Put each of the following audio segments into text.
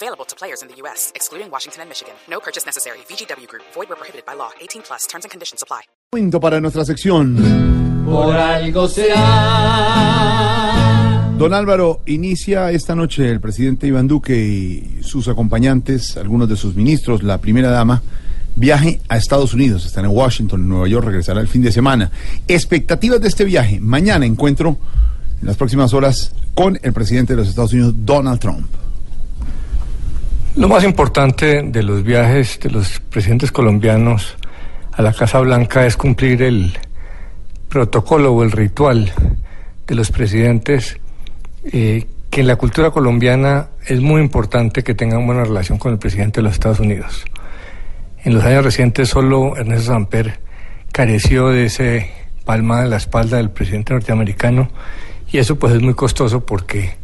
Available to players in the U.S., excluding Washington and Michigan. No purchase necessary. VGW Group. Void where prohibited by law. 18 plus. Terms and conditions apply. Momento para nuestra sección. Por algo será. Don Álvaro, inicia esta noche el presidente Iván Duque y sus acompañantes, algunos de sus ministros, la primera dama, viaje a Estados Unidos. Están en Washington, en Nueva York, regresará el fin de semana. Expectativas de este viaje. Mañana encuentro en las próximas horas con el presidente de los Estados Unidos, Donald Trump. Lo más importante de los viajes de los presidentes colombianos a la Casa Blanca es cumplir el protocolo o el ritual de los presidentes, eh, que en la cultura colombiana es muy importante que tengan buena relación con el presidente de los Estados Unidos. En los años recientes solo Ernesto Samper careció de ese palma en la espalda del presidente norteamericano y eso pues es muy costoso porque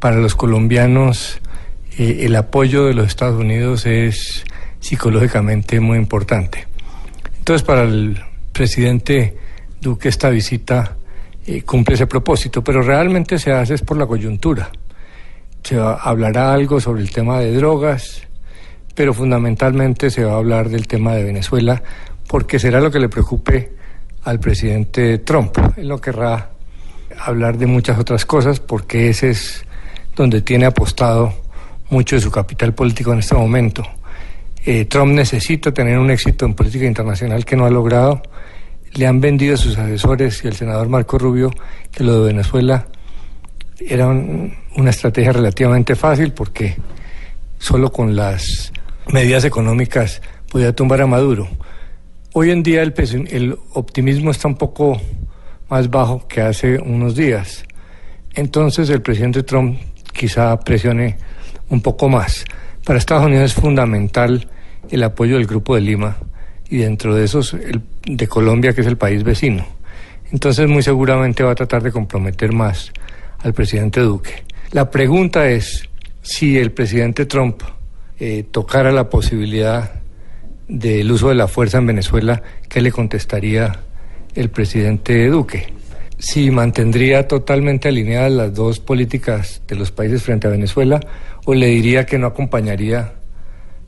para los colombianos eh, el apoyo de los Estados Unidos es psicológicamente muy importante. Entonces para el presidente Duque esta visita eh, cumple ese propósito, pero realmente se hace es por la coyuntura. Se hablará algo sobre el tema de drogas, pero fundamentalmente se va a hablar del tema de Venezuela, porque será lo que le preocupe al presidente Trump. Él no querrá hablar de muchas otras cosas, porque ese es donde tiene apostado mucho de su capital político en este momento. Eh, Trump necesita tener un éxito en política internacional que no ha logrado. Le han vendido a sus asesores y al senador Marco Rubio que lo de Venezuela era una estrategia relativamente fácil porque solo con las medidas económicas podía tumbar a Maduro. Hoy en día el, el optimismo está un poco más bajo que hace unos días. Entonces el presidente Trump quizá presione un poco más. Para Estados Unidos es fundamental el apoyo del Grupo de Lima y dentro de esos el de Colombia, que es el país vecino. Entonces muy seguramente va a tratar de comprometer más al presidente Duque. La pregunta es si el presidente Trump eh, tocara la posibilidad del uso de la fuerza en Venezuela, ¿qué le contestaría el presidente Duque? Si mantendría totalmente alineadas las dos políticas de los países frente a Venezuela o le diría que no acompañaría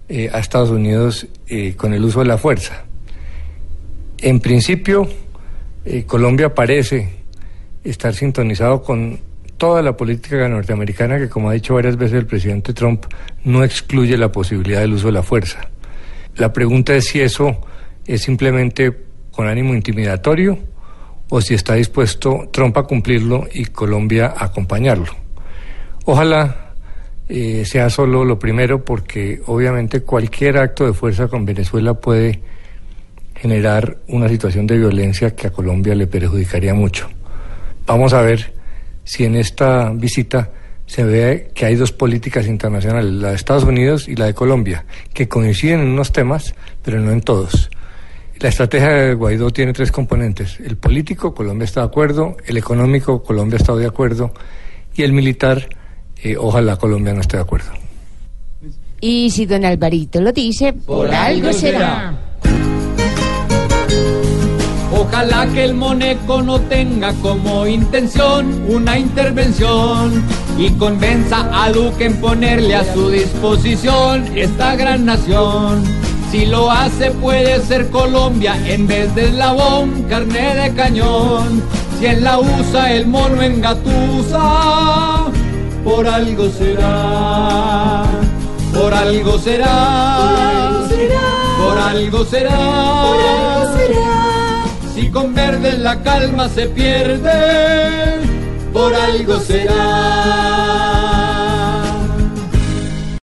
eh, a Estados Unidos eh, con el uso de la fuerza. En principio, eh, Colombia parece estar sintonizado con toda la política norteamericana que, como ha dicho varias veces el presidente Trump, no excluye la posibilidad del uso de la fuerza. La pregunta es si eso es simplemente con ánimo intimidatorio o si está dispuesto Trump a cumplirlo y Colombia a acompañarlo. Ojalá eh, sea solo lo primero porque obviamente cualquier acto de fuerza con Venezuela puede generar una situación de violencia que a Colombia le perjudicaría mucho. Vamos a ver si en esta visita se ve que hay dos políticas internacionales, la de Estados Unidos y la de Colombia, que coinciden en unos temas, pero no en todos. La estrategia de Guaidó tiene tres componentes. El político, Colombia está de acuerdo, el económico, Colombia está de acuerdo, y el militar, eh, ojalá Colombia no esté de acuerdo. Y si don Alvarito lo dice, por, algo será. Ojalá que el Moneco no tenga como intención una intervención y convenza a Duque en ponerle a su disposición esta gran nación. Si lo hace puede ser Colombia en vez de eslabón, carne de cañón. Si él la usa el mono engatusa, por algo será, por algo será, por algo será, por algo será. Si con verde la calma se pierde, por algo será.